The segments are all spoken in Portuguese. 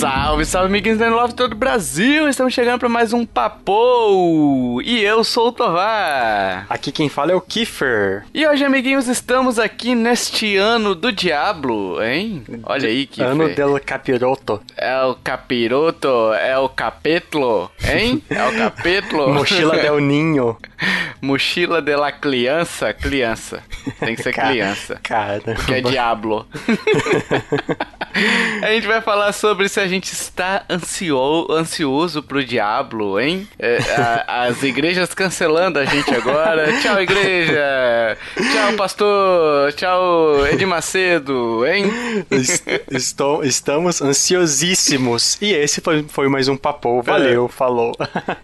Salve, salve, amiguinhos da Love todo o Brasil! Estamos chegando para mais um Papo! E eu sou o Tovar. Aqui quem fala é o Kiefer. E hoje, amiguinhos, estamos aqui neste ano do Diablo, hein? Olha aí, Kiefer. Ano del Capiroto. É o Capiroto, é o Capetlo, hein? É o Capetlo. Mochila del Ninho. Mochila de la criança, criança. Tem que ser criança. Cara. Porque é Diablo. a gente vai falar sobre se a gente está ansio, ansioso pro Diablo, hein? É, a, as igrejas cancelando a gente agora. Tchau, igreja! Tchau, pastor! Tchau, Edir Macedo, hein? Estou, estamos ansiosíssimos. E esse foi, foi mais um papo. Valeu, é. falou.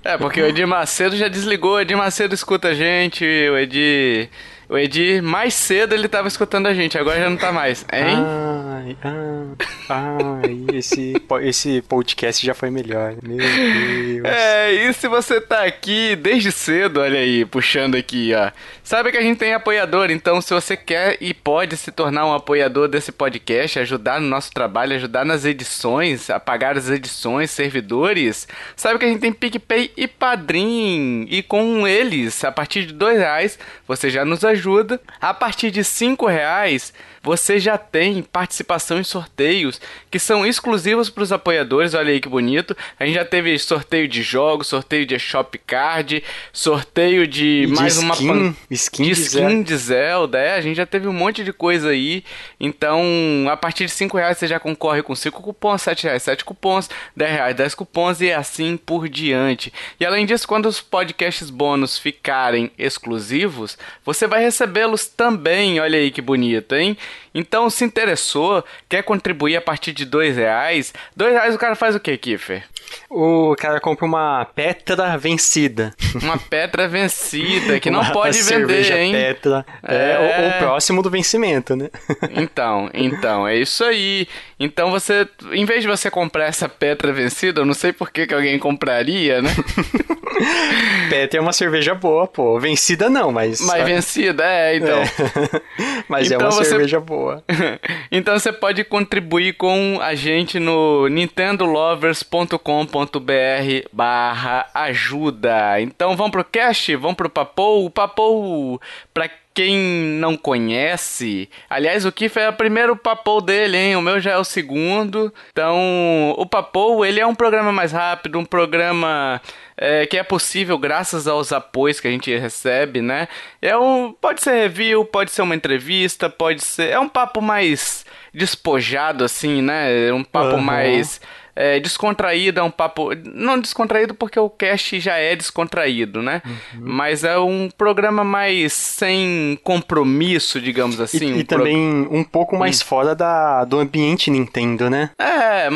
É, porque o Edir Macedo já desligou. O Edir Macedo escuta a gente. O Edir. O Edir, mais cedo ele tava escutando a gente, agora já não tá mais, hein? Ai, ai, ai, esse, esse podcast já foi melhor, meu Deus. É, e se você tá aqui desde cedo, olha aí, puxando aqui, ó. Sabe que a gente tem apoiador, então se você quer e pode se tornar um apoiador desse podcast, ajudar no nosso trabalho, ajudar nas edições, a pagar as edições, servidores, sabe que a gente tem PicPay e Padrim, e com eles, a partir de dois reais, você já nos ajuda ajuda. A partir de cinco reais você já tem participação em sorteios que são exclusivos para os apoiadores. Olha aí que bonito. A gente já teve sorteio de jogos, sorteio de Shop Card, sorteio de e mais de uma skin, skin, de, de skin Zelda. de Zelda. É, a gente já teve um monte de coisa aí. Então, a partir de 5 reais você já concorre com 5 cupons, 7 reais 7 cupons, 10 reais 10 cupons e assim por diante. E além disso, quando os podcasts bônus ficarem exclusivos, você vai recebê-los também. Olha aí que bonito, hein? Então, se interessou, quer contribuir a partir de dois reais, dois reais o cara faz o que, Kiffer? O cara compra uma Petra vencida. Uma Petra vencida, que não Uma pode vender, hein? Petra. É, É. o, o próximo do vencimento, né? Então, então, é isso aí. Então você, em vez de você comprar essa Petra vencida, eu não sei por que, que alguém compraria, né? Petra é uma cerveja boa, pô. Vencida não, mas. Mas vencida, é, então. mas é Então uma você- cerveja boa. então você pode contribuir com a gente no nintendolovers.com.br barra ajuda. Então vamos pro cast, vamos pro Papou. O Papou, pra quem não conhece, aliás, o Kiff é o primeiro Papou dele, hein? O meu já é o segundo. Então, o Papou, ele é um programa mais rápido, um programa é, que é possível graças aos apoios que a gente recebe, né? É um, pode ser review, pode ser uma entrevista, pode ser. É um papo mais despojado, assim, né? É um papo Aham. mais é, descontraído, é um papo. Não descontraído porque o cast já é descontraído, né? Uhum. Mas é um programa mais sem compromisso, digamos assim. e um e pro- também um pouco mais fora da, do ambiente Nintendo, né? É,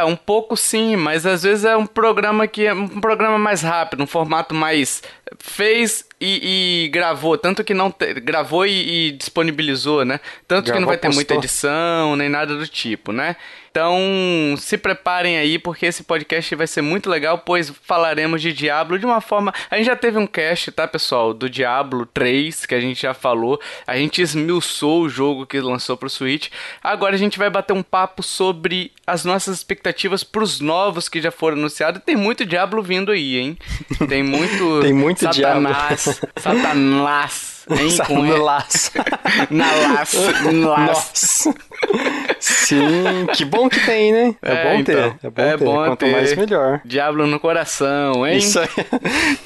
é, um pouco sim, mas às vezes é um programa que é um programa mais rápido, um formato mais fez e, e gravou, tanto que não te- gravou e, e disponibilizou, né? Tanto que não Gravou, vai ter muita postou. edição nem nada do tipo, né? Então se preparem aí porque esse podcast vai ser muito legal, pois falaremos de Diablo de uma forma. A gente já teve um cast, tá, pessoal, do Diablo 3 que a gente já falou. A gente esmiuçou o jogo que lançou pro Switch. Agora a gente vai bater um papo sobre as nossas expectativas pros novos que já foram anunciados. Tem muito Diablo vindo aí, hein? Tem muito. Tem muito Satanás. Satanás. Hein? Sabe, Com no E- laço. Na laço. Nossa. Sim, que bom que tem, né? É, É, bom então. ter. É bom É ter. bom Quanto ter. mais, melhor. Diablo no coração, hein? Isso aí.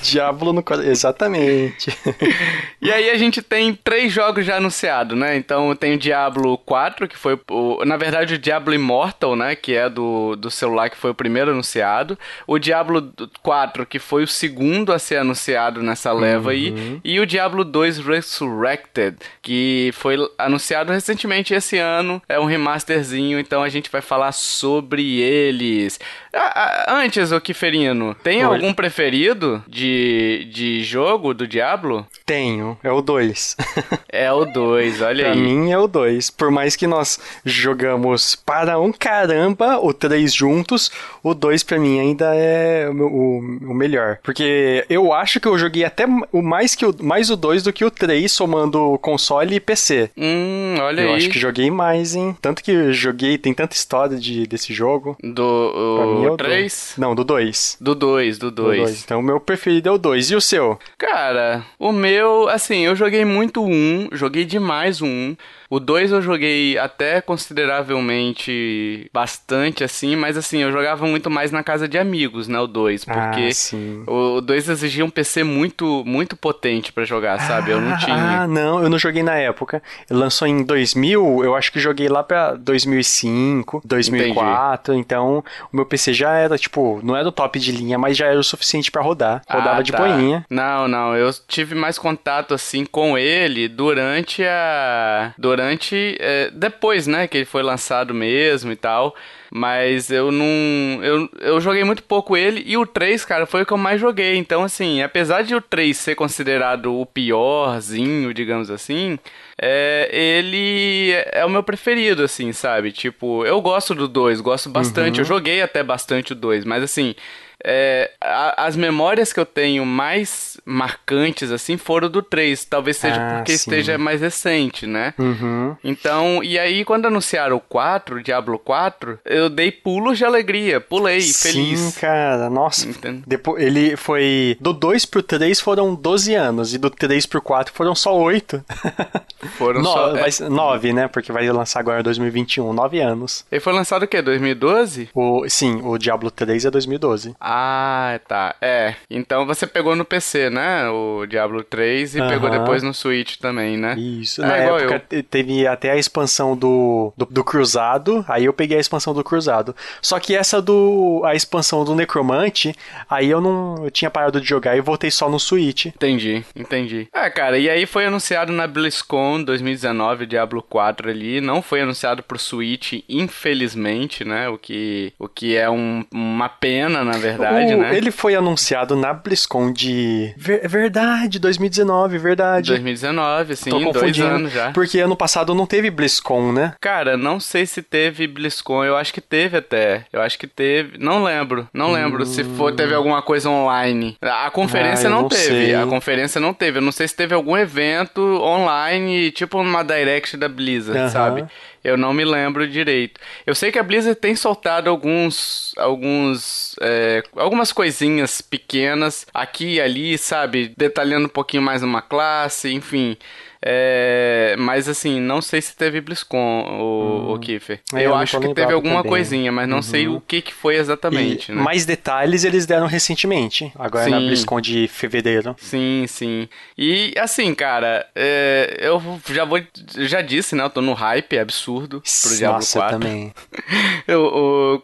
Diablo no coração. Exatamente. E aí a gente tem três jogos já anunciados, né? Então tem o Diablo 4, que foi o. Na verdade, o Diablo Immortal, né? Que é do, do celular que foi o primeiro anunciado. O Diablo 4, que foi o segundo a ser anunciado nessa leva aí. E o Diablo 2 Resurrected, que foi anunciado recentemente esse ano. É um remasterzinho, então a gente vai falar sobre eles. Ah, ah, antes, o Kiferino, tem Oi. algum preferido de, de jogo do Diablo? Tenho, é o 2. É o 2, olha pra aí. mim é o 2. Por mais que nós jogamos para um caramba o 3 juntos, o 2 pra mim ainda é o, o- o melhor. Porque eu acho que eu joguei até o mais, que o, mais o 2 do que o 3, somando console e PC. Hum, olha eu aí. acho que joguei mais, hein? Tanto que eu joguei, tem tanta história de, desse jogo. Do Pra mim é o o 3? 2. Não, do 2. Do 2, do 2. Então o meu preferido é o 2. E o seu? Cara, o meu, assim, eu joguei muito 1, joguei demais 1. O 2 eu joguei até consideravelmente bastante, assim, mas assim, eu jogava muito mais na casa de amigos, né, o 2, porque ah, o 2 exigia um PC muito, muito potente pra jogar, sabe? Eu não Ah, tinha. Ah, não, eu não joguei na época. Lançou em 2000, eu acho que joguei lá pra 2005, 2004. Então, o meu PC já era, tipo, não era o top de linha, mas já era o suficiente pra rodar. Rodava Ah, de tá. boinha. Não, não, eu tive mais contato assim com ele durante a durante é, depois, né, que ele foi lançado mesmo e tal. Mas eu não. Eu, eu joguei muito pouco ele. E o 3, cara, foi o que eu mais joguei. Então, assim, apesar de o 3 ser considerado o piorzinho, digamos assim, é, ele é o meu preferido, assim, sabe? Tipo, eu gosto do 2, gosto bastante. Eu joguei até bastante o 2, mas assim. É, a- as memórias que eu tenho mais marcantes, assim, foram do 3. Talvez seja Ah, porque sim. esteja mais recente, né? Uhum. Então, e aí quando anunciaram o 4, o Diablo 4, eu dei pulos de alegria, pulei, Sim, feliz. cara, nossa. Entendo. Depois, ele foi. Do 2 pro 3 foram 12 anos, e do 3 pro 4 foram só 8. Foram só. é, 9, né? Porque vai lançar agora em 2021, 9 anos. Ele foi lançado o quê? 2012? O, sim, o Diablo 3 é 2012. Ah, tá. É. Então você pegou no PC, né? O Diablo 3 e pegou Aham. depois no Switch também, né? Isso, É, na igual época te- teve até a expansão do, do, do Cruzado, aí eu peguei a expansão do Cruzado. Só que essa do. a expansão do Necromante, aí eu não. Eu tinha parado de jogar e voltei só no Switch. Entendi, entendi. É, cara, e aí foi anunciado na BlizzCon 2019 o Diablo 4 ali, não foi anunciado pro Switch, infelizmente, né? O que, o que é um- uma pena, na verdade, O- né? Ele foi anunciado na BlizzCon de. Ver- verdade, 2019, verdade. 2019, sim, Tô dois confundindo. anos já. Porque ano passado não teve BlizzCon, né? Cara, não sei se teve BlizzCon, eu acho que teve até. Eu acho que teve, não lembro, não lembro se for, teve alguma coisa online. A conferência Hum. Ah, não, não teve, sei. a conferência não teve. Eu não sei se teve algum evento online, tipo uma direct da Blizzard, Aham. sabe? Eu não me lembro direito. Eu sei que a Blizzard tem soltado alguns, alguns, é, algumas coisinhas pequenas aqui e ali, sabe, detalhando um pouquinho mais uma classe, enfim. É, mas assim, não sei se teve BlizzCon, o, o Kiefer. É, eu eu acho que teve alguma também. coisinha, mas não sei o que, que foi exatamente, E né? mais detalhes eles deram recentemente, agora na Sim. BlizzCon de fevereiro. Sim, sim. E assim, cara, é, eu já vou. Já disse, né? Eu tô no hype absurdo pro Diablo Nossa, 4. eu também. Eu,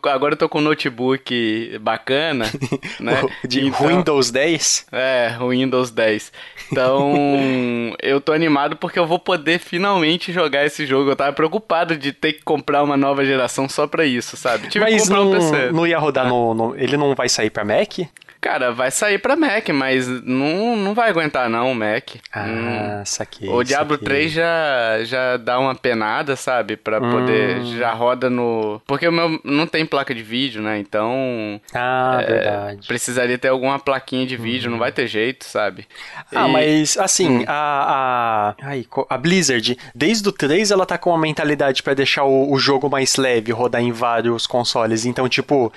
eu- agora eu tô com um notebook bacana, né? De Então- Windows 10? É, Windows 10. Então, eu tô animado porque eu vou poder finalmente jogar esse jogo. Eu tava preocupado de ter que comprar uma nova geração só pra isso, sabe? Tive que Mas comprar não, um PC. não ia rodar no, no- Ele não vai sair pra Mac? Cara, vai sair pra Mac, mas não, não vai aguentar não o Mac. Hum. Ah, saquei. O Diablo saquei. 3 já, já dá uma penada, sabe? Pra Hum. poder. Já roda no. Porque o meu não tem placa de vídeo, né? Então. Ah, é, verdade. precisaria ter alguma plaquinha de vídeo, não vai ter jeito, sabe? Ah, E- mas assim, a, a, ai, a Blizzard, desde o 3, ela tá com uma mentalidade pra deixar o, o jogo mais leve, rodar em vários consoles. Então, tipo,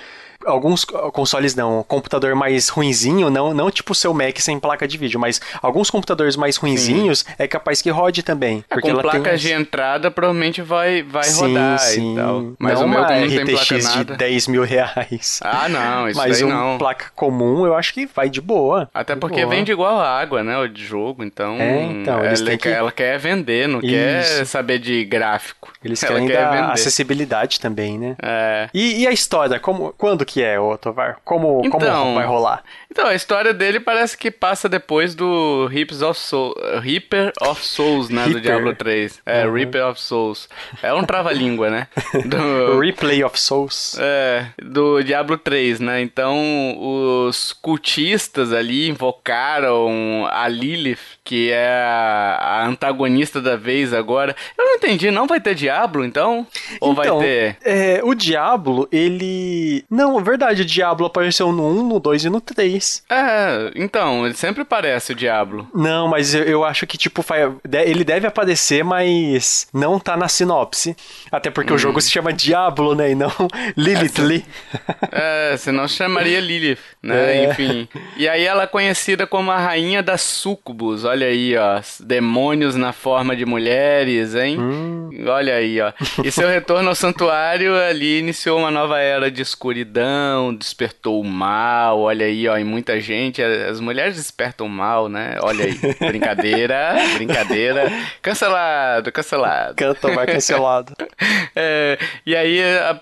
alguns consoles não, computador mais ruinzinho, não, não tipo o seu Mac sem placa de vídeo, mas alguns computadores mais ruinzinhos é capaz que rode também. É, porque com uns- de entrada provavelmente vai, vai sim, rodar sim. e tal. Mas não o meu não tem placa RTX de nada. 10 mil reais. Ah, não, isso mas um não. placa comum, eu acho que vai de boa. Até De porque boa. vende igual a água, né? O de jogo, então. É, então, eles ela, que- quer, ela quer vender, não quer Isso. saber de gráfico. Eles ela querem quer dar vender. acessibilidade também, né? É. E, e a história, como, quando que é, ô Tovar? Como, como Então, vai rolar? Então, a história dele parece que passa depois do Rips of Soul, Reaper of Souls, né? Do Diablo 3. É, uhum. Reaper of Souls. É um trava-língua, né? Do... Replay of Souls. É, do Diablo 3, né? Então, os cultistas ali invocaram a Lilith, que é a antagonista da vez agora. Eu não entendi, não vai ter Diablo, então? Ou então, vai ter? É, o Diablo, ele... Não, verdade, o Diablo apareceu no 1, no 2 e no 3. É, então, ele sempre parece o Diablo. Não, mas eu, eu acho que, tipo, ele deve aparecer, mas não tá na sinopse. Até porque hum. o jogo se chama Diablo, né? E não Lilith Lee. É, senão chamaria Lilith, né? É. Enfim. E aí ela é conhecida como a rainha das sucubus. Olha aí, ó. Demônios na forma de mulheres, hein? Hum. Olha aí, ó. E seu retorno ao santuário ali iniciou uma nova era de escuridão, despertou o mal. Olha aí, ó, em muita gente. As mulheres despertam mal, né? Olha aí. Brincadeira, brincadeira. Cancelado, cancelado. Canto vai cancelado. é, e aí, a,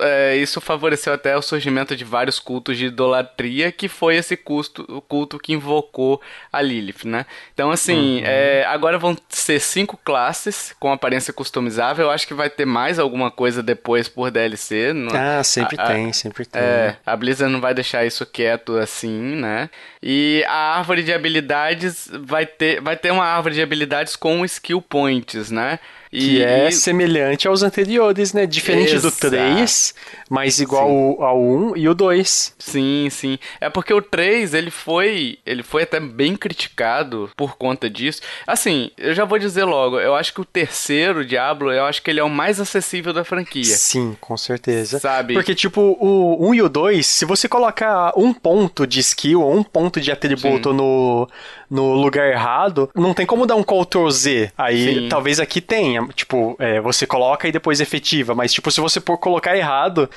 é, isso favoreceu até o surgimento de vários cultos de idolatria, que foi esse culto, o culto que invocou a Lilith, né? Então, assim, uhum. é, agora vão ser cinco classes com aparência customizável. Eu acho que vai ter mais alguma coisa depois por DLC. Ah, sempre a, tem, sempre tem. É, a Blizzard não vai deixar isso quieto assim, né? E a árvore de habilidades vai ter, vai ter uma árvore de habilidades com skill points, né? Que é semelhante aos anteriores, né? Diferente Exato. do 3, mas igual sim. ao 1 e o 2. Sim, sim. É porque o 3, ele foi, ele foi até bem criticado por conta disso. Assim, eu já vou dizer logo, eu acho que o terceiro Diablo, eu acho que ele é o mais acessível da franquia. Sim, com certeza. Sabe? Porque, tipo, o 1 e o 2, se você colocar um ponto de skill ou um ponto de atributo no, no lugar errado, não tem como dar um Ctrl Z. Aí, sim. talvez aqui tenha tipo, é, você coloca e depois efetiva, mas tipo, se você por colocar errado,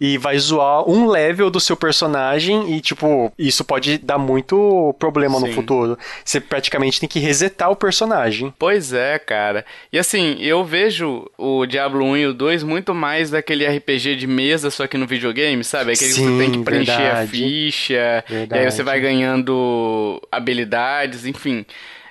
e vai zoar um level do seu personagem e, tipo, isso pode dar muito problema Sim. no futuro. Você praticamente tem que resetar o personagem. Pois é, cara. E assim, eu vejo o Diablo 1 e o 2 muito mais daquele RPG de mesa, só que no videogame, sabe? Aquele Sim, que você tem que preencher verdade. a ficha, verdade. e aí você vai ganhando habilidades, enfim.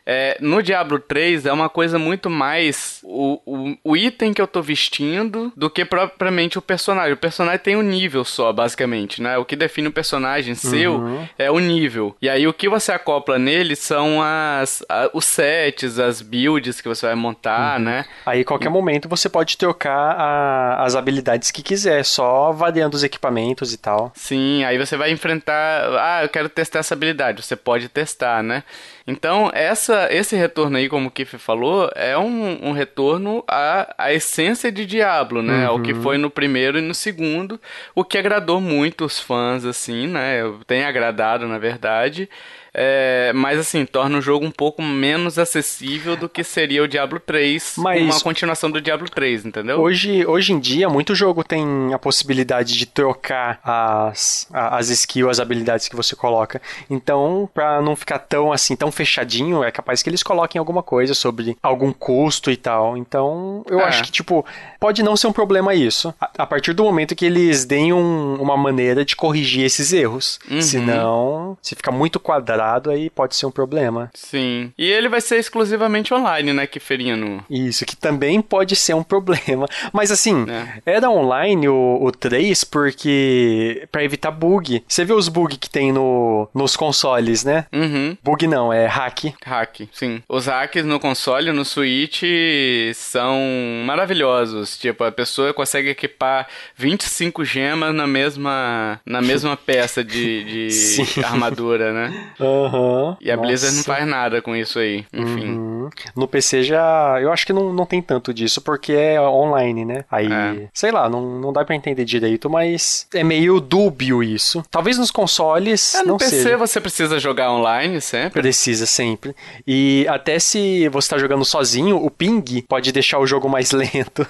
É, no Diablo 3 é uma coisa muito mais o, o, o, item que eu tô vestindo do que propriamente o personagem. O personagem tem um nível só, basicamente, né? O que define o personagem seu uhum. é o nível. E aí o que você acopla nele são as, a, os sets, as builds que você vai montar, uhum. né? Aí qualquer momento você pode trocar a, as habilidades que quiser, só variando os equipamentos e tal. Sim, aí você vai enfrentar. Ah, eu quero testar essa habilidade. Você pode testar, né? Então, essa, esse retorno aí, como o Kiff falou, é um, um retorno à, à essência de Diablo, né? Uhum. Ao que foi no primeiro e no segundo, o que agradou muito os fãs, assim, né? Tem agradado, na verdade. É, mas assim, torna o jogo um pouco menos acessível do que seria o Diablo 3, mas uma continuação do Diablo 3, entendeu? Hoje, hoje em dia, muito jogo tem a possibilidade de trocar as, as skills, as habilidades que você coloca. Então, pra não ficar tão assim, tão fechadinho, é capaz que eles coloquem alguma coisa sobre algum custo e tal. Então, eu é. acho que, tipo, pode não ser um problema isso. A, a partir do momento que eles deem um, uma maneira de corrigir esses erros. Uhum. Senão, se fica muito quadrado aí pode ser um problema. Sim. E ele vai ser exclusivamente online, né, que Ferino? Isso, que também pode ser um problema. Mas assim, é. era online o, o 3 porque para evitar bug. Você vê os bugs que tem no, nos consoles, né? Uhum. Bug não, é hack. Hack, sim. Os hacks no console, no Switch, são maravilhosos. Tipo, a pessoa consegue equipar 25 gemas na mesma, na mesma peça de, de armadura, né? Uhum. E a Nossa. Blizzard não faz nada com isso aí, enfim. Uhum. No PC já. Eu acho que não, não tem tanto disso, porque é online, né? Aí, é. sei lá, não, não dá pra entender direito, mas é meio dúbio isso. Talvez nos consoles. É, no não PC seja. você precisa jogar online sempre. Precisa sempre. E até se você tá jogando sozinho, o ping pode deixar o jogo mais lento.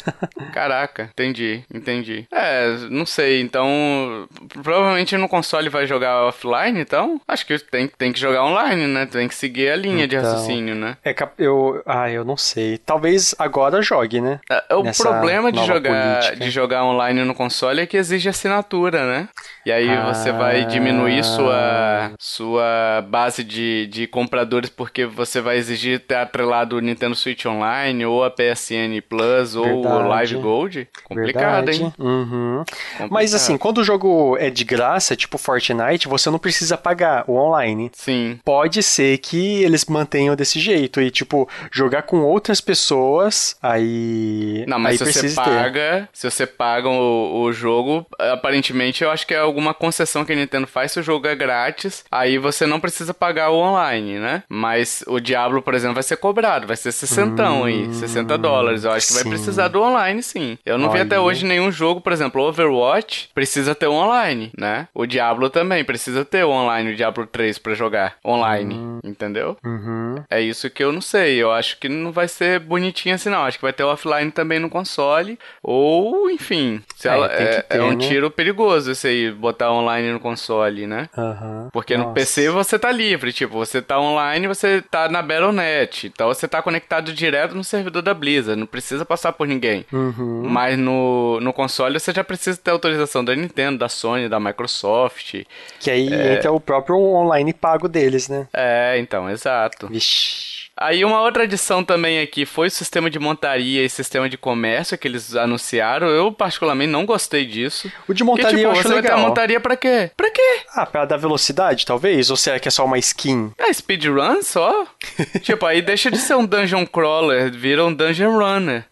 Caraca, entendi, entendi. É, não sei, então. Provavelmente no console vai jogar offline, então. Acho que tem, tem tem que jogar online, né? Tem que seguir a linha então, de raciocínio, né? É, eu, ah, eu não sei. Talvez agora jogue, né? É, o Nessa problema de jogar, de jogar online no console é que exige assinatura, né? E aí ah. você vai diminuir sua, sua base de, de compradores porque você vai exigir ter atrelado o Nintendo Switch Online ou a PSN Plus Verdade. ou o Live Gold. Complicado, Verdade. hein? Uhum. Complicado. Mas assim, quando o jogo é de graça, tipo Fortnite, você não precisa pagar o online. Sim. Pode ser que eles mantenham desse jeito e, tipo, jogar com outras pessoas, aí. Não, mas aí se você paga, ter. se você paga o, o jogo, aparentemente eu acho que é alguma concessão que a Nintendo faz se o jogo é grátis, aí você não precisa pagar o online, né? Mas o Diablo, por exemplo, vai ser cobrado, vai ser 60 hum, aí, 60 dólares. Eu acho sim. que vai precisar do online, sim. Eu não Olha. vi até hoje nenhum jogo, por exemplo, Overwatch precisa ter o online, né? O Diablo também precisa ter o online, o Diablo 3 para jogar online, hum. entendeu? Uhum. É isso que eu não sei. Eu acho que não vai ser bonitinho assim, não. Acho que vai ter offline também no console. Ou, enfim, se é, ela, é, ter, é, um né? tiro perigoso esse aí, botar online no console, né? Uhum. Porque Nossa. no PC você tá livre, tipo, você tá online, você tá na Battle.net, então você tá conectado direto no servidor da Blizzard, não precisa passar por ninguém. Uhum. Mas no, no console você já precisa ter autorização da Nintendo, da Sony, da Microsoft. Que aí é... entra o próprio online pago deles, né? É, então, exato. Vixe. Aí uma outra adição também aqui foi o sistema de montaria e sistema de comércio que eles anunciaram. Eu particularmente não gostei disso. O de montaria Porque, tipo, eu acho você legal. vai ter montaria pra quê? Pra quê? Ah, pra dar velocidade, talvez? Ou será que é só uma skin? É, speedrun só? tipo, aí deixa de ser um dungeon crawler, vira um dungeon runner.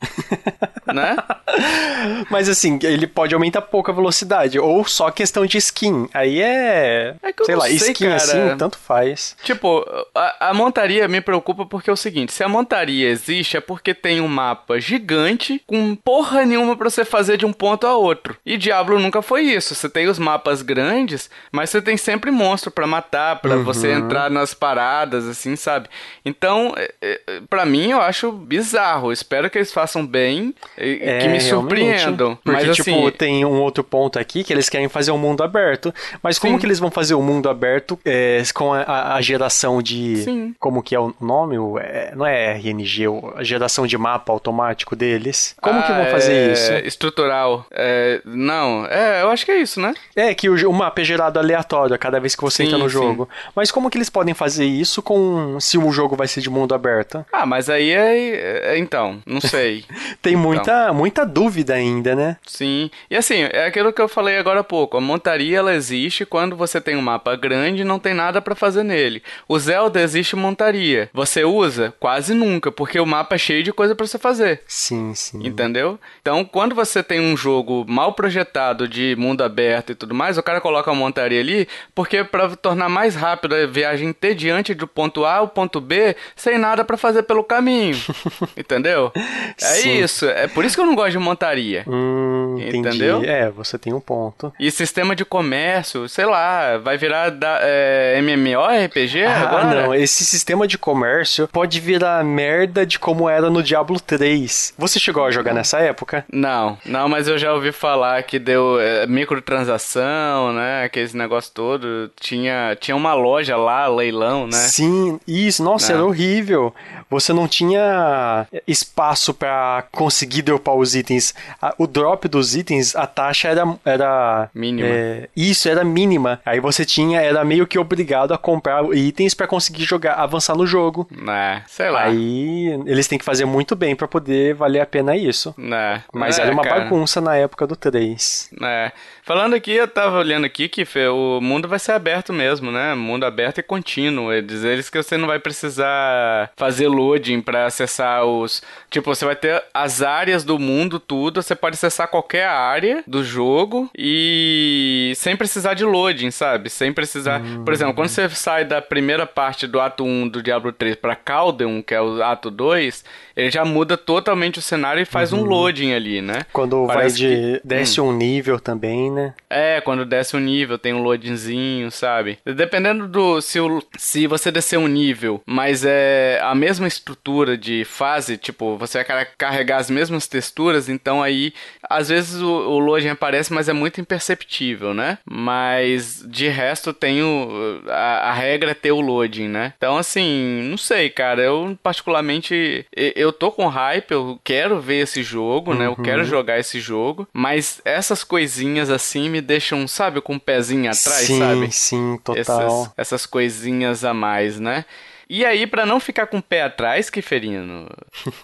né? Mas assim, ele pode aumentar pouco a velocidade, ou só questão de skin. Aí é. é sei lá, sei, skin cara. assim, tanto faz. Tipo, a, a montaria me preocupa porque é o seguinte: se a montaria existe, é porque tem um mapa gigante com porra nenhuma para você fazer de um ponto a outro. E Diablo nunca foi isso. Você tem os mapas grandes, mas você tem sempre monstro para matar, para uhum. você entrar nas paradas, assim, sabe? Então, é, é, para mim, eu acho bizarro. Espero que eles façam bem e é, que me surpreendam. Porque, mas, tipo, assim, tem um outro ponto aqui que eles querem fazer um mundo aberto. Mas como sim. que eles vão fazer o um mundo aberto é, com a, a, geração de. Sim. Como que é o nome? É, não é RNG, a geração de mapa automático deles. Como ah, que vão fazer é... isso? Estrutural. É, não, é, eu acho que é isso, né? É, que o, o mapa é gerado aleatório a cada vez que você sim, entra no jogo. Sim. Mas como que eles podem fazer isso com se o jogo vai ser de mundo aberto? Ah, mas aí é, é então, não sei. Tem então. muita, muita dúvida ainda, né? Sim. E assim, é aquilo que eu falei agora há pouco. A montaria ela existe quando você tem um mapa grande e não tem nada para fazer nele. O Zelda existe montaria. Você usa? Quase nunca, porque o mapa é cheio de coisa para você fazer. Sim, sim. Entendeu? Então, quando você tem um jogo mal projetado de mundo aberto e tudo mais, o cara coloca uma montaria ali, porque para tornar mais rápido a viagem ter diante do ponto A ao ponto B, sem nada para fazer pelo caminho. entendeu? É sim. isso. É por isso que eu não gosto de montaria. Hum, entendeu? Entendi. É, você tem um ponto. E sistema de comércio, sei lá, vai virar da, é, MMORPG ah, agora? Não, esse sistema de comércio pode virar merda de como era no Diablo 3. Você chegou a jogar nessa época? Não, não, mas eu já ouvi falar que deu é, microtransação, né? Aqueles negócio todo. Tinha, tinha uma loja lá, leilão, né? Sim, isso. Nossa, não. era horrível. Você não tinha espaço para conseguir dropar os itens. O drop dos itens, a taxa era. era mínima. É, isso, era mínima. Aí você tinha, era meio que obrigado a comprar itens para conseguir jogar, avançar no jogo. É, sei lá. Aí eles têm que fazer muito bem para poder valer a pena isso. É, Mas é, era uma cara. bagunça na época do 3. É. Falando aqui, eu tava olhando aqui que o mundo vai ser aberto mesmo, né? Mundo aberto e contínuo. Eles, eles que você não vai precisar fazer loading para acessar os. Tipo, você vai ter as áreas do mundo, tudo. Você pode acessar qualquer área do jogo e sem precisar de loading, sabe? Sem precisar. Hum. Por exemplo, quando você sai da primeira parte do ato 1 do Diablo 3 pra Caldeon, que é o ato 2, ele já muda totalmente o cenário e faz uhum. um loading ali, né? Quando Parece vai de. Que... desce hum. um nível também, né? É, quando desce um nível, tem um loadingzinho, sabe? Dependendo do. Se, o, se você descer um nível, mas é a mesma estrutura de fase, tipo, você vai carregar as mesmas texturas, então aí às vezes o, o loading aparece, mas é muito imperceptível, né? Mas de resto tem o, a, a regra é ter o loading, né? Então, assim, não sei, cara. Eu, particularmente, eu tô com hype, eu quero ver esse jogo, uhum. né? Eu quero uhum. jogar esse jogo, mas essas coisinhas assim me deixam, sabe, com o um pezinho atrás, sim, sabe? Sim, sim, total. Essas, essas coisinhas a mais, né? E aí, para não ficar com o pé atrás, Kiferino,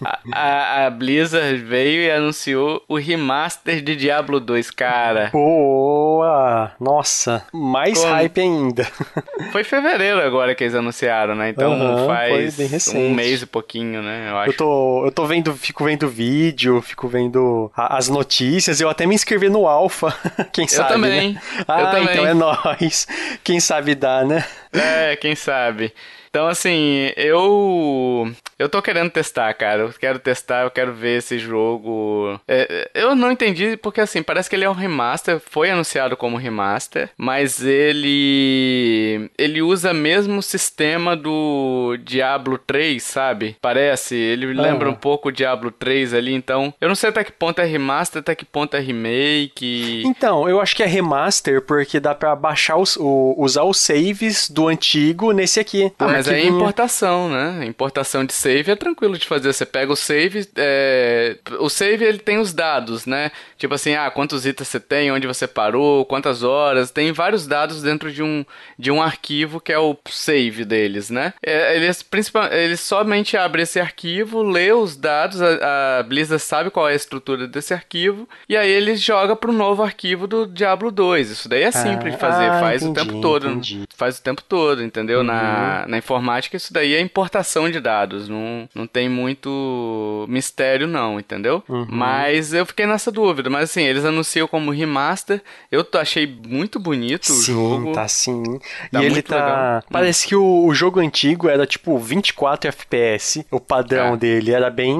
a, a, a, Blizzard veio e anunciou o remaster de Diablo 2, cara. Boa! Nossa, mais Como? hype ainda. Foi fevereiro agora que eles anunciaram, né? Então uhum, faz um mês e pouquinho, né? Eu acho. Eu tô, eu tô vendo, fico vendo vídeo, fico vendo a, as notícias, eu até me inscrevi no Alpha, quem sabe, Eu também. Né? Ah, eu também. então é nóis. Quem sabe dá, né? É, quem sabe. Então, assim, eu. Eu tô querendo testar, cara. Eu quero testar, eu quero ver esse jogo. É, eu não entendi, porque assim, parece que ele é um remaster, foi anunciado como remaster, mas ele. Ele usa o mesmo sistema do Diablo 3, sabe? Parece. Ele ah. lembra um pouco o Diablo 3 ali, então. Eu não sei até que ponto é remaster, até que ponto é remake. Então, eu acho que é remaster, porque dá pra baixar os, o, usar os saves do antigo nesse aqui. Ah, mas aí é importação, né? Importação de save é tranquilo de fazer. Você pega o save, é... o save ele tem os dados, né? Tipo assim, ah, quantos itens você tem, onde você parou, quantas horas. Tem vários dados dentro de um, de um arquivo que é o save deles, né? É, eles, principal, eles somente abrem esse arquivo, lê os dados, a, a Blizzard sabe qual é a estrutura desse arquivo, e aí ele joga pro novo arquivo do Diablo 2. Isso daí é simples ah, de fazer, ah, faz entendi, o tempo todo. Entendi. Faz o tempo todo, entendeu? Uhum. Na, na informática, isso daí é importação de dados. Não, não tem muito mistério, não, entendeu? Uhum. Mas eu fiquei nessa dúvida. Mas assim, eles anunciam como remaster. Eu achei muito bonito sim, o jogo. Tá sim. Tá e ele tá. Legal. Parece que o, o, jogo antigo era tipo 24 FPS. O padrão é. dele era bem.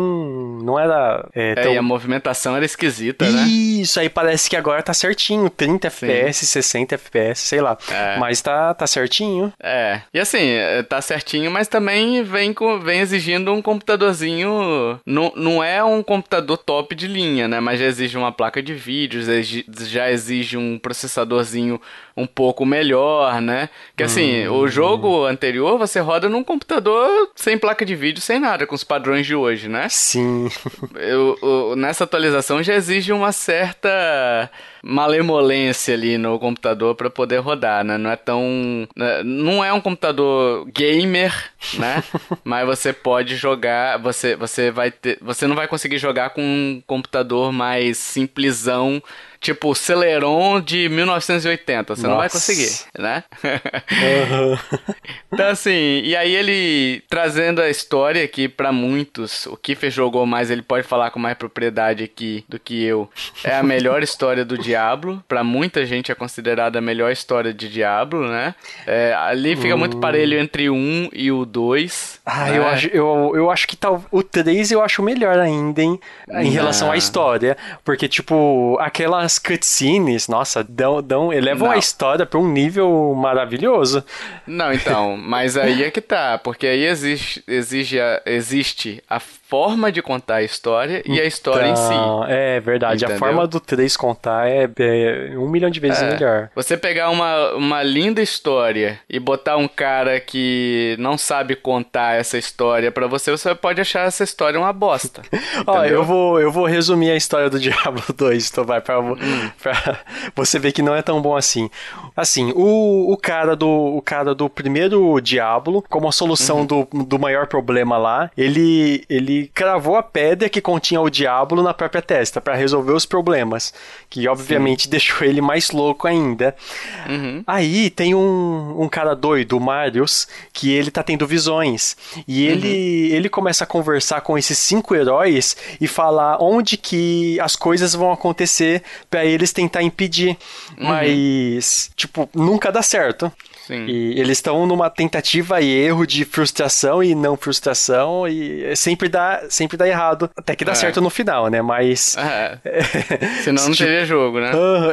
Não era. É, tão... é, e a movimentação era esquisita, Isso, né? Isso, aí parece que agora tá certinho. 30 sim. FPS, 60 FPS, sei lá. É. Mas tá, tá certinho. É. E assim, tá certinho, mas também vem, com, vem exigindo um computadorzinho. Não, não é um computador top de linha, né? Mas já exige uma placa de vídeo, já exige um processadorzinho um pouco melhor, né? Que assim, hum. o jogo anterior você roda num computador sem placa de vídeo, sem nada, com os padrões de hoje, né? Sim. Eu, eu, nessa atualização já exige uma certa malemolência ali no computador para poder rodar, né? Não é tão. Né? Não é um computador gamer, né? Mas você pode jogar. Você, você vai ter. Você não vai conseguir jogar com um computador mais simplesão tipo Celeron de 1980. Você Nossa. não vai conseguir, né? Uhum. então, assim, e aí ele trazendo a história aqui para muitos, o Kiffer jogou mais, ele pode falar com mais propriedade aqui do que eu. É a melhor história do Diablo. para muita gente é considerada a melhor história de Diablo, né? É, ali fica muito parelho entre o 1 e o 2. Ah, né? eu, acho, eu, eu acho que tal, o 3 eu acho melhor ainda, hein? Em não. relação à história. Porque, tipo, aquelas as cutscenes, nossa, dão, dão, elevam não. a história para um nível maravilhoso. Não, então, mas aí é que tá, porque aí existe, exige a, existe a forma de contar a história e a história então, em si. Então, é verdade, entendeu? a forma do 3 contar é, é, um milhão de vezes é. melhor. Você pegar uma, uma linda história e botar um cara que não sabe contar essa história para você, você pode achar essa história uma bosta. Ó, eu vou, eu vou resumir a história do Diablo 2, então vai pra, hum. pra você ver que não é tão bom assim. Assim, o, o cara do o cara do primeiro Diablo, como a solução uhum. do, do maior problema lá, ele ele cravou a pedra que continha o diabo na própria testa para resolver os problemas, que obviamente Sim. deixou ele mais louco ainda. Uhum. Aí tem um, um cara doido, o Marius, que ele tá tendo visões e uhum. ele ele começa a conversar com esses cinco heróis e falar onde que as coisas vão acontecer para eles tentar impedir, uhum. mas tipo nunca dá certo. Sim. E eles estão numa tentativa e erro de frustração e não frustração e sempre dá, sempre dá errado. Até que dá É. certo no final, né? Mas. É. Senão não Tipo- teria jogo, né?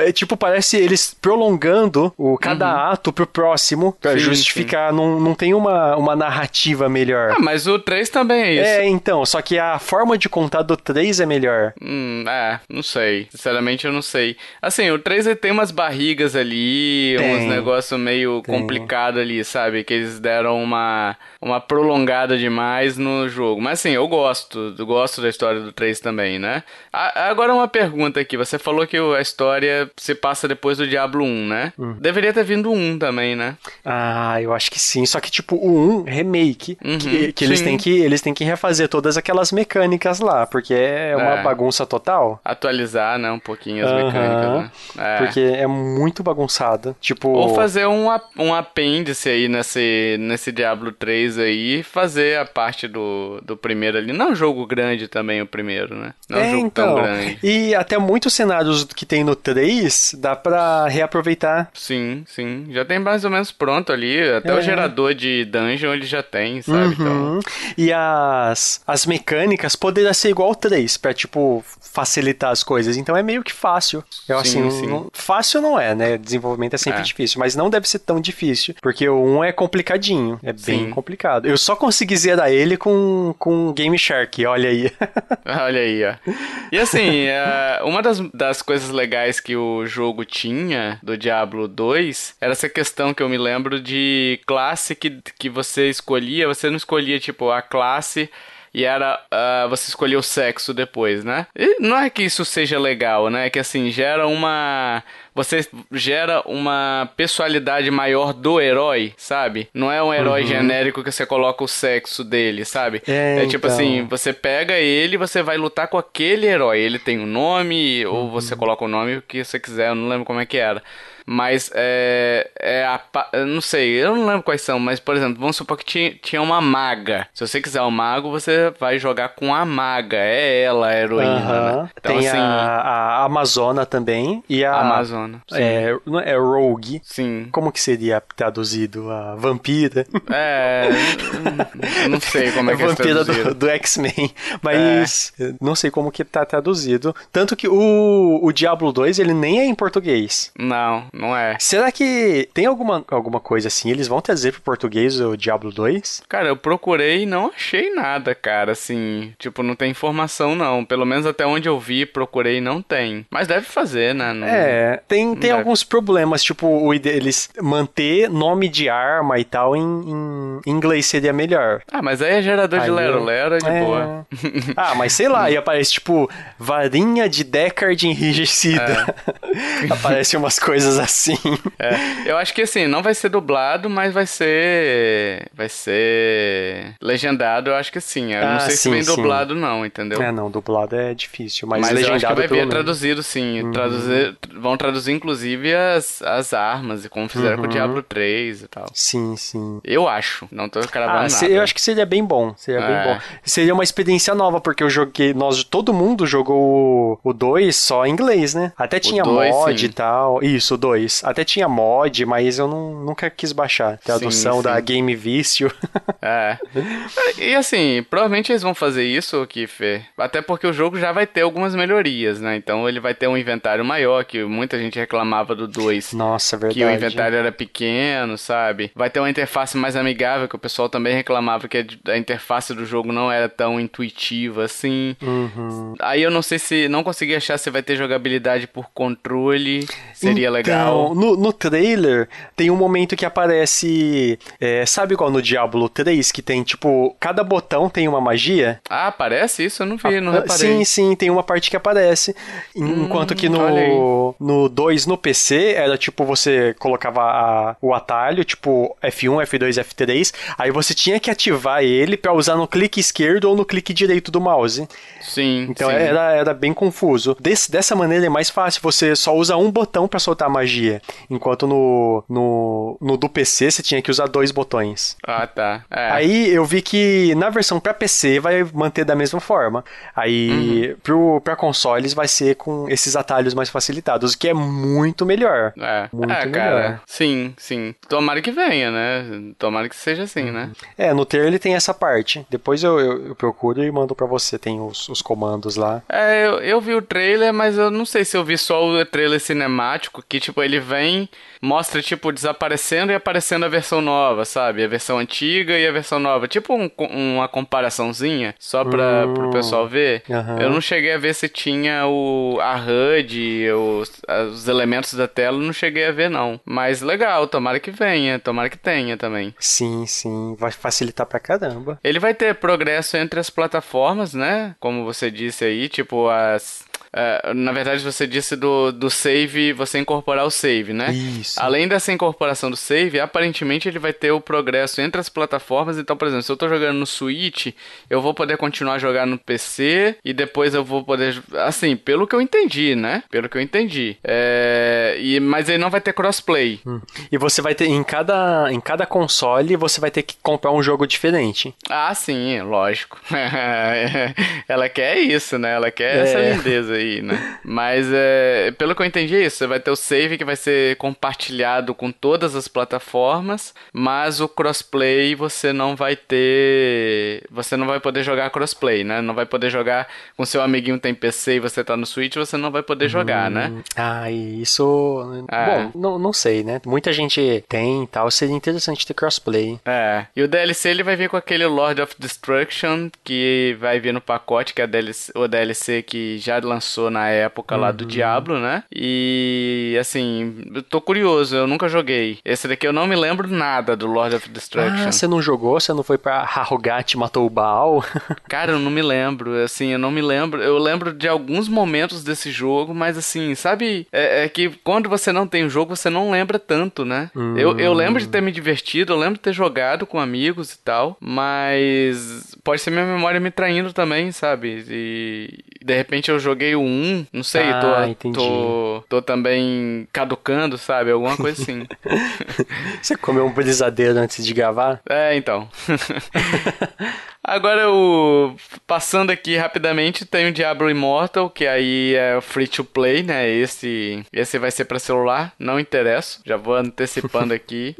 É tipo, parece eles prolongando o cada ato pro próximo pra Uhum. Sim, justificar. Não, não tem uma, uma narrativa melhor. Ah, mas o 3 também é isso. É, então, só que a forma de contar do 3 é melhor. Hum, é, não sei. Sinceramente, eu não sei. Assim, o 3 ele tem umas barrigas ali, Tem. uns negócios meio Tem. Complicado ali, sabe? Que eles deram uma, uma prolongada demais no jogo. Mas assim, eu gosto. Eu gosto da história do 3 também, né? A- agora uma pergunta aqui. Você falou que a história se passa depois do Diablo 1, né? Hum. Deveria ter vindo o 1 também, né? Ah, eu acho que sim. Só que, tipo, o 1 remake, Uhum, que, que eles têm que eles têm que refazer todas aquelas mecânicas lá, porque é uma É. bagunça total. Atualizar, né? Um pouquinho as Aham. mecânicas, né? É. Porque é muito bagunçada. Tipo. Ou fazer um, um apêndice aí nesse, nesse Diablo 3 aí fazer a parte do, do primeiro ali. Não é um jogo grande também o primeiro, né? Não é um É, jogo então. tão grande. E até muitos cenários que tem no 3 dá pra reaproveitar. Sim, sim. Já tem mais ou menos pronto ali. Até É. o gerador de dungeon ele já tem, sabe? Então, Uhum. E as, as mecânicas poderiam ser igual ao 3, pra, tipo, facilitar as coisas. Então é meio que fácil. Eu, Sim, assim, sim. não- fácil não é, né? Desenvolvimento é sempre É. difícil, mas não deve ser tão difícil, porque o 1 é complicadinho. É bem Sim. Complicado. Eu só consegui zerar ele com, com Game Shark, olha aí. Olha aí, ó. E assim, é, uma das, das coisas legais que o jogo tinha do Diablo 2 era essa questão que eu me lembro de classe que, que você escolhia. Você não escolhia, tipo, a classe e era ah, você escolhia o sexo depois, né? E não é que isso seja legal, né? É que assim, gera uma. Você gera uma pessoalidade maior do herói, sabe? Não é um herói genérico que você coloca o sexo dele, sabe? É, tipo então. assim, você pega ele e você vai lutar com aquele herói. Ele tem um nome, ou Uhum. você coloca o nome que você quiser, eu não lembro como é que era. Mas é. é a, eu não sei, eu não lembro quais são, mas por exemplo, vamos supor que tinha, tinha uma maga. Se você quiser um mago, você vai jogar com a maga. É ela a heroína, Aham. né? Então Tem assim. a, a Amazona também e a. Amazona. Sim. É, não é Rogue. Sim. Como que seria traduzido? A vampira. É. eu não sei como é que é vampira do, do X-Men. Mas não sei como que tá traduzido. Tanto que o, o Diablo 2, ele nem é em português. Não, não é. Será que tem alguma, alguma coisa assim? Eles vão trazer pro português o Diablo 2? Cara, eu procurei e não achei nada, cara, assim, tipo, não tem informação não, pelo menos até onde eu vi, procurei e não tem. Mas deve fazer, né? Não- É, tem, tem deve. alguns problemas, tipo, eles manter nome de arma e tal em, em inglês seria melhor. Ah, mas aí é gerador de Aí Lero eu- Lero, é de É. boa. Ah, mas sei lá, e aparece tipo varinha de Deckard enrijecida. aparece umas coisas assim. É, eu acho que assim, não vai ser dublado, mas vai ser. Vai ser. Legendado, eu acho que sim. Eu não Ah, sei se sim, vem sim. dublado, não, entendeu? É, não, dublado é difícil, mas, Mas, eu acho que legendado vai vir menos. Uhum. traduzido, sim. Traduzir, vão traduzir, inclusive, as, as armas, e como fizeram Uhum. com o Diablo 3 e tal. Sim, sim. Eu acho. Não tô cravando Ah, nada. se- eu acho que seria bem bom. Seria É. bem bom. Seria uma experiência nova, porque eu joguei. Nós, todo mundo jogou o 2 só em inglês, né? Até tinha dois, mod sim. e tal. Isso, o 2. Até tinha mod, mas eu não, nunca quis baixar. Tradução Sim, da. Game Vício. É. E assim, provavelmente eles vão fazer isso, Kiffer. Até porque o jogo já vai ter algumas melhorias, né? Então ele vai ter um inventário maior, que muita gente reclamava do 2. Nossa, verdade. Que o inventário era pequeno, sabe? Vai ter uma interface mais amigável, que o pessoal também reclamava que a interface do jogo não era tão intuitiva assim. Uhum. Aí eu não sei se. Não consegui achar se vai ter jogabilidade por controle. Seria Então, legal. No, no trailer, tem um momento que aparece. é, sabe igual no Diablo 3, que tem, tipo, cada botão tem uma magia? Ah, aparece isso? Eu não vi, não Ah, reparei. Sim, sim, tem uma parte que aparece. En- Enquanto que aí. no, no 2 no PC era tipo você colocava a- o atalho, tipo F1, F2, F3, aí você tinha que ativar ele pra usar no clique esquerdo ou no clique direito do mouse. Sim. Então sim. era, era bem confuso. Desse- dessa maneira é mais fácil, você só usa um botão pra soltar a magia. Enquanto no, no, no do PC você tinha que usar dois botões. Ah, tá. É. Aí eu vi que na versão pra PC vai manter da mesma forma. Aí Uhum. pro, pra consoles vai ser com esses atalhos mais facilitados, o que é muito melhor. É, Muito é melhor. cara. Sim, sim. Tomara que venha, né? Tomara que seja assim, né? É, no trailer ele tem essa parte. Depois eu, eu, eu procuro e mando pra você. Tem os, os comandos lá. É, eu, eu vi o trailer, mas eu não sei se eu vi só o trailer cinemático, que tipo, ele vem, mostra, tipo, desaparecendo e aparecendo a versão nova, sabe? A versão antiga e a versão nova. Tipo um- uma comparaçãozinha, só pra, Hum. pro pessoal ver. Aham. Eu não cheguei a ver se tinha o, a HUD, os, os elementos da tela, não cheguei a ver não. Mas legal, tomara que venha, tomara que tenha também. Sim, sim. Vai facilitar pra caramba. Ele vai ter progresso entre as plataformas, né? Como você disse aí, tipo as. É, na verdade, você disse do, do save, você incorporar o save, né? Isso. Além dessa incorporação do save, aparentemente ele vai ter o progresso entre as plataformas. Então, por exemplo, se eu tô jogando no Switch, eu vou poder continuar a jogar no PC e depois eu vou poder. Assim, pelo que eu entendi, né? Pelo que eu entendi. É, e, mas ele não vai ter crossplay. Hum. E você vai ter, em cada, em cada console, você vai ter que comprar um jogo diferente. Ah, sim, lógico. Ela quer isso, né? Ela quer É. essa lindeza aí, né? Mas, é, pelo que eu entendi, é isso. Você vai ter o save que vai ser compartilhado com todas as plataformas, mas o crossplay você não vai ter. Você não vai poder jogar crossplay, né? Não vai poder jogar com seu amiguinho tem PC e você tá no Switch, você não vai poder jogar, né? Ah, e isso. É. Bom, não, não sei, né? Muita gente tem e tal. Seria interessante ter crossplay. É, e o DLC ele vai vir com aquele Lord of Destruction que vai vir no pacote, que é a DLC, o DLC que já lançou na época lá Uhum. do Diablo, né? E assim, eu tô curioso, eu nunca joguei. Esse daqui eu não me lembro nada do Lord of Destruction. Ah, você não jogou? Você não foi pra Harrogat e matou o Baal? Cara, eu não me lembro, assim, eu não me lembro. Eu lembro de alguns momentos desse jogo, mas assim, sabe? É, é que quando você não tem o jogo, você não lembra tanto, né? Eu, eu lembro de ter me divertido, eu lembro de ter jogado com amigos e tal, mas pode ser minha memória me traindo também, sabe? E de repente eu joguei o 1, não sei, Ah, tô, tô, tô também caducando, sabe? Alguma coisa assim. você comeu um brisadeiro antes de gravar? É, então. Agora, o passando aqui rapidamente, tem o Diablo Immortal, que aí é free to play, né? Esse, esse vai ser pra celular, não interessa. Já vou antecipando aqui.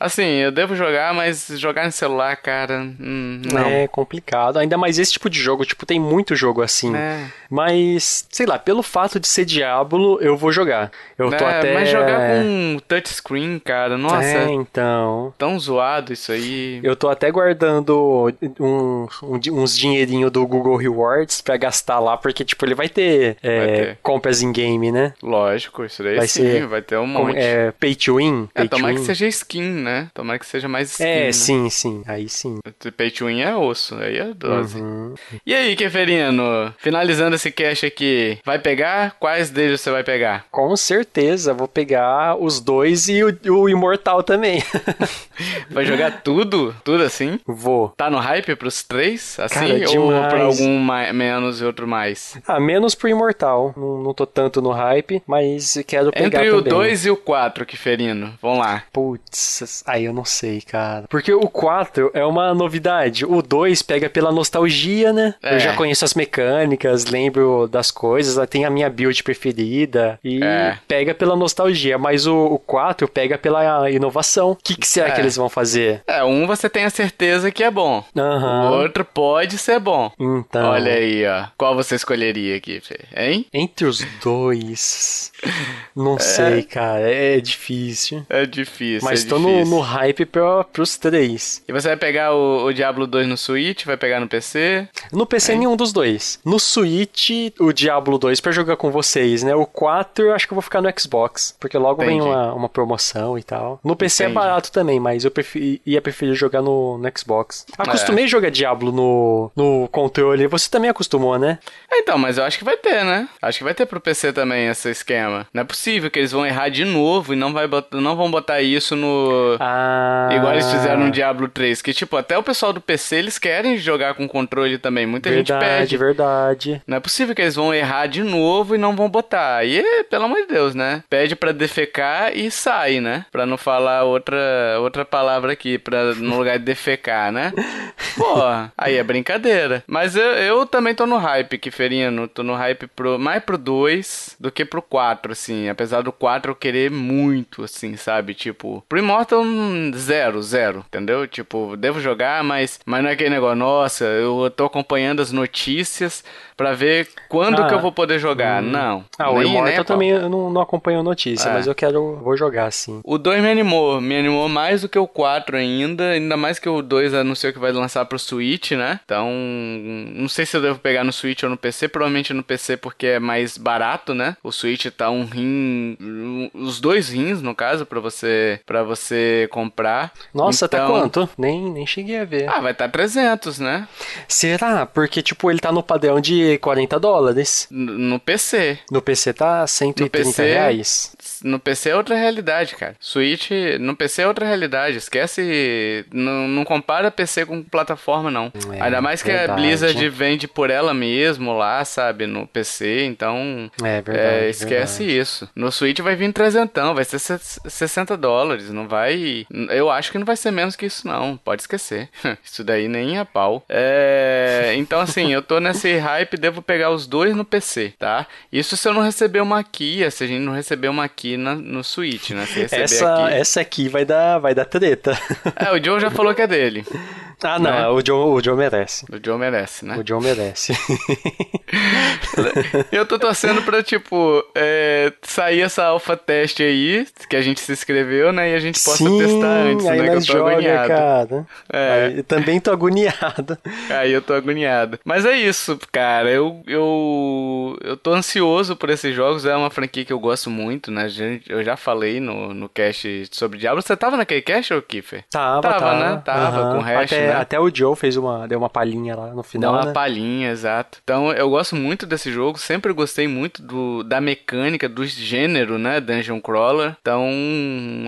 Assim, eu devo jogar, mas jogar no celular, cara, hum, não. É complicado. Ainda mais esse tipo de jogo. Tipo, tem muito jogo assim. É. Mas, sei lá, pelo fato de ser Diablo, eu vou jogar. Eu tô É, até. Mas jogar com touchscreen, cara, nossa, É, então. tão zoado isso aí. Eu tô até guardando um- um uns dinheirinho do Google Rewards pra gastar lá, porque, tipo, ele vai ter, é, Vai ter. compras em game, né? Lógico, isso daí Vai sim, ser vai ter um monte. é, pay to win. É, Pay to tomara que win. seja skin, né? Tomara que seja mais skin. É, né? sim, sim. Aí sim. Pay to win é osso, aí é dose. Uhum. E aí, Keferino? Finalizando esse cast aqui, vai pegar? Quais deles você vai pegar? Com certeza, vou pegar os dois e o, o Imortal também. Vai jogar tudo? Tudo assim? vou. Tá no hype pros três? Assim? Cara, ou pra algum mai- menos e outro mais? Ah, menos pro Imortal. Não, não tô tanto no hype, mas quero pegar Entre o também. 2 e o 4, Keferino. Vamos lá. Putz, aí eu não sei, cara. Porque o 4 é uma novidade. O 2 pega pela nostalgia, né? É. Eu já conheço as mecânicas, lembro das coisas, tem a minha build preferida. E É. pega pela nostalgia. Mas o, o 4 pega pela inovação. O que, que será É. que eles vão fazer? É, um você tem a certeza que é bom. Aham. O outro pode ser bom. Então. Olha aí, ó. Qual você escolheria aqui, Fê? Hein? Entre os dois. Não sei, cara. É difícil. É difícil. Mas é tô no, difícil. no hype pra, pros três. E você vai pegar o, o Diablo 2 no Switch? Vai pegar no PC? No PC, nenhum dos dois. No Switch, o Diablo 2 pra jogar com vocês, né? O 4, eu acho que eu vou ficar no Xbox. Porque logo vem Entendi. uma, uma promoção e tal. No PC Entendi. é barato também, mas eu preferi, ia preferir jogar no, no Xbox. Acostumei a jogar Diablo no, no controle. Você também acostumou, né? É, Então, mas eu acho que vai ter, né? Acho que vai ter pro PC também esse esquema. Não é possível que eles vão errar de novo e não, vai não vão botar isso no. Ah. Igual eles fizeram no Diablo 3. Que, tipo, até o pessoal do PC eles querem jogar com controle também. Muita gente Verdade, pede. verdade. Não é possível que eles vão errar de novo e não vão botar. Aí, pelo amor de Deus, né? Pede pra defecar e sai, né? Pra não falar outra, outra palavra aqui, pra, no lugar de defecar, né? Pô, aí é brincadeira. Mas eu, eu também tô no hype, Kiferino. Tô no hype pro, mais pro 2 do que pro 4, assim. Apesar do 4 eu querer muito, assim, sabe? Tipo, pro Immortal, zero, zero, entendeu? Tipo, devo jogar, mas, mas não é aquele negócio, nossa, eu tô acompanhando as notícias para ver quando ah, que eu vou poder jogar. Hum. Não. Ah, o Immortal também eu não, não acompanho notícia, é. mas eu quero, vou jogar sim. O 2 me animou, me animou mais do que o 4 ainda, ainda mais que o 2 anunciou que vai lançar pro Switch, né? Então, não sei se eu devo pegar no Switch ou no PC, provavelmente no PC porque é mais barato, né? O Switch tá um rim, os dois rins no caso para você para você comprar. Nossa, tá então... tá quanto? Nem nem cheguei a ver. Ah, vai estar tá 300, né? Será? Porque tipo ele tá no padrão de 40 dólares. No PC. No PC tá 130 no PC, reais. No PC é outra realidade, cara. Switch, no PC é outra realidade. Esquece. Não, não compara PC com plataforma, não. É, Ainda mais que verdade. a Blizzard vende por ela mesmo lá, sabe? No PC, então. É verdade. É, esquece verdade. isso. No Switch vai vir trezentão, vai ser 60 dólares. Não vai. Eu acho que não vai ser menos que isso, não. Pode esquecer. isso daí nem é pau. É... Então, assim, eu tô nesse hype, devo pegar os dois no PC, tá? Isso se eu não receber uma aqui, se a gente não receber uma aqui na, no Switch, né? essa, aqui... essa aqui vai dar, vai dar treta. É, o Joe já falou que é dele. Ah, não, né? o, Joe, o Joe merece. O Joe merece, né? O Joe merece. eu tô torcendo pra, tipo, é, sair essa alpha teste aí, que a gente se inscreveu, né? E a gente possa Sim, testar antes, aí né? Que eu tô joga, agoniado. Cara. É. Aí, também tô agoniado. Aí eu tô agoniado. Mas é isso, cara. Eu, eu, eu tô ansioso por esses jogos. É uma franquia que eu gosto muito, né? Eu já falei no, no cast sobre Diablo. Você tava naquele cast, ou Kiffer? Tava, tava. Tava, né? Tava, uhum. com o hash, Até, né? Até o Joe fez uma, deu uma palhinha lá no final. Deu uma né? palhinha, exato. Então eu gosto muito desse jogo, sempre gostei muito do, da mecânica, do gênero, né? Dungeon Crawler. Então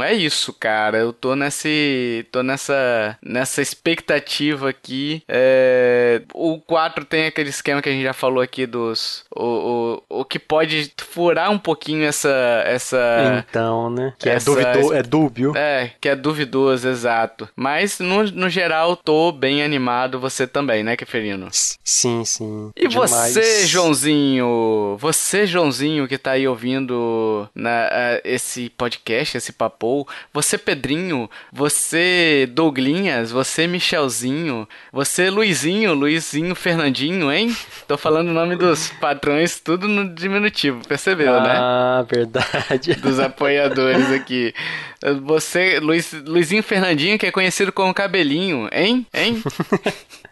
é isso, cara. Eu tô nesse. tô nessa. nessa expectativa aqui. É, o 4 tem aquele esquema que a gente já falou aqui dos. O, o, o que pode furar um pouquinho essa. essa então, né? Que é essa, é, duvido, é dúbio. É, que é duvidoso, exato. Mas no, no geral, tô bem animado, você também, né, Keferino? Sim, sim. E demais. você, Joãozinho? Você, Joãozinho, que tá aí ouvindo na, uh, esse podcast, esse papou, você, Pedrinho, você, Douglinhas, você, Michelzinho, você, Luizinho, Luizinho Fernandinho, hein? Tô falando o nome dos patrões, tudo no diminutivo, percebeu, ah, né? Ah, verdade. Dos apoiadores aqui. Você, Luiz, Luizinho Fernandinho, que é conhecido como Cabelinho, hein? Hein?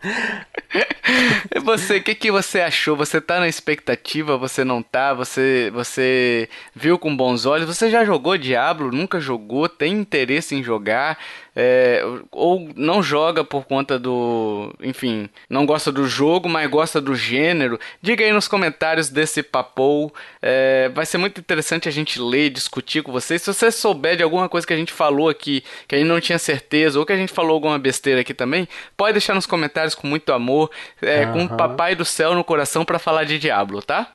e você, o que, que você achou? Você tá na expectativa? Você não tá? Você, você viu com bons olhos? Você já jogou Diablo? Nunca jogou? Tem interesse em jogar? é, ou não joga por conta do. Enfim, não gosta do jogo, mas gosta do gênero, diga aí nos comentários desse papo. É, vai ser muito interessante a gente ler discutir com vocês. Se você souber de alguma coisa que a gente falou aqui, que a gente não tinha certeza, ou que a gente falou alguma besteira aqui também, pode deixar nos comentários com muito amor, é, uhum. com o papai do céu no coração para falar de Diablo, tá?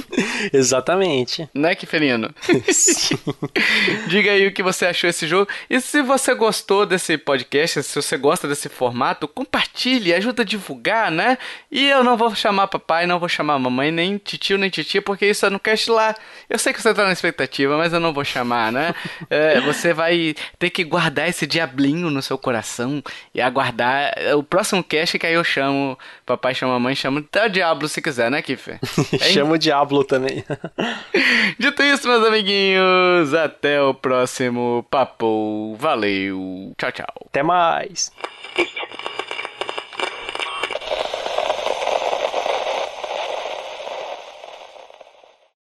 Exatamente. Né, Kiferino? diga aí o que você achou desse jogo. E se você gostou desse podcast, se você gosta desse formato, compartilhe, ajuda a divulgar, né? E eu não vou chamar papai, não vou chamar mamãe, nem titio, nem titia, porque isso é no cast lá. Eu sei que você tá na expectativa, mas eu não vou chamar, né? É, você vai ter que guardar esse diablinho no seu coração e aguardar o próximo cast que aí eu chamo, papai chama mamãe, chama até o diabo se quiser, né, Kiffer? Chama o diabo também. Dito isso, meus amiguinhos, até o próximo papo. Valeu! Tchau, tchau. Até mais.